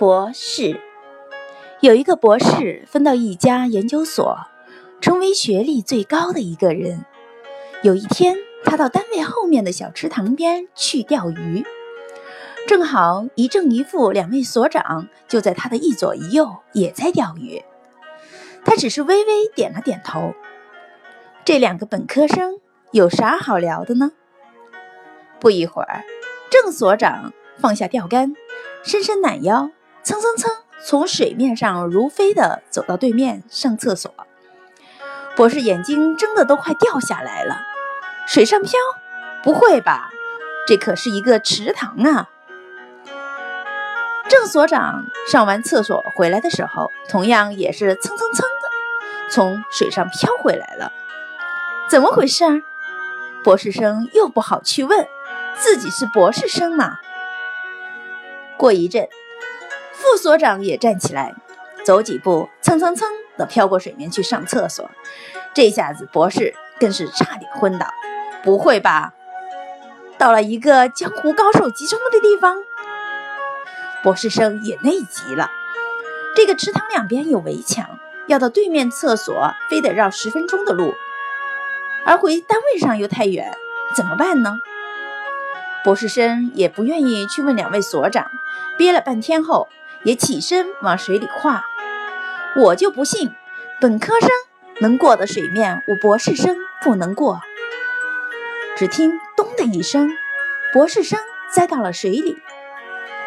博士有一个博士分到一家研究所，成为学历最高的一个人。有一天，他到单位后面的小池塘边去钓鱼，正好一正一负两位所长就在他的一左一右，也在钓鱼。他只是微微点了点头。这两个本科生有啥好聊的呢？不一会儿，郑所长放下钓竿，伸伸懒腰。蹭蹭蹭，从水面上如飞的走到对面上厕所。博士眼睛睁得都快掉下来了。水上漂？不会吧？这可是一个池塘啊！郑所长上完厕所回来的时候，同样也是蹭蹭蹭的从水上飘回来了。怎么回事？博士生又不好去问，自己是博士生嘛。过一阵。副所长也站起来，走几步，蹭蹭蹭的飘过水面去上厕所。这下子博士更是差点昏倒。不会吧？到了一个江湖高手集中的地方？博士生也内急了。这个池塘两边有围墙，要到对面厕所非得绕十分钟的路，而回单位上又太远，怎么办呢？博士生也不愿意去问两位所长，憋了半天后。也起身往水里跨，我就不信本科生能过的水面，我博士生不能过。只听咚的一声，博士生栽到了水里。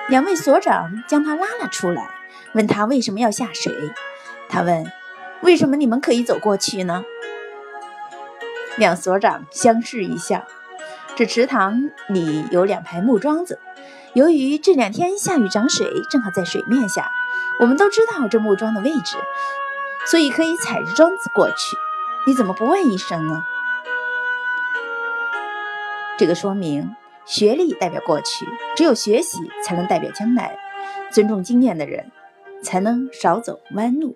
两位所长将他拉了出来，问他为什么要下水。他问：“为什么你们可以走过去呢？”两所长相视一笑。这池塘里有两排木桩子。由于这两天下雨涨水，正好在水面下，我们都知道这木桩的位置，所以可以踩着桩子过去。你怎么不问一声呢？这个说明学历代表过去，只有学习才能代表将来。尊重经验的人，才能少走弯路。